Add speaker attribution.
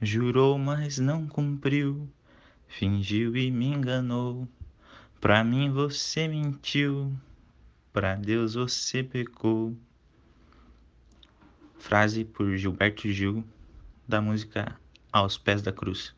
Speaker 1: Jurou, mas não cumpriu, fingiu e me enganou. Pra mim você mentiu, pra Deus você pecou. Frase por Gilberto Gil, da música Aos Pés da Cruz.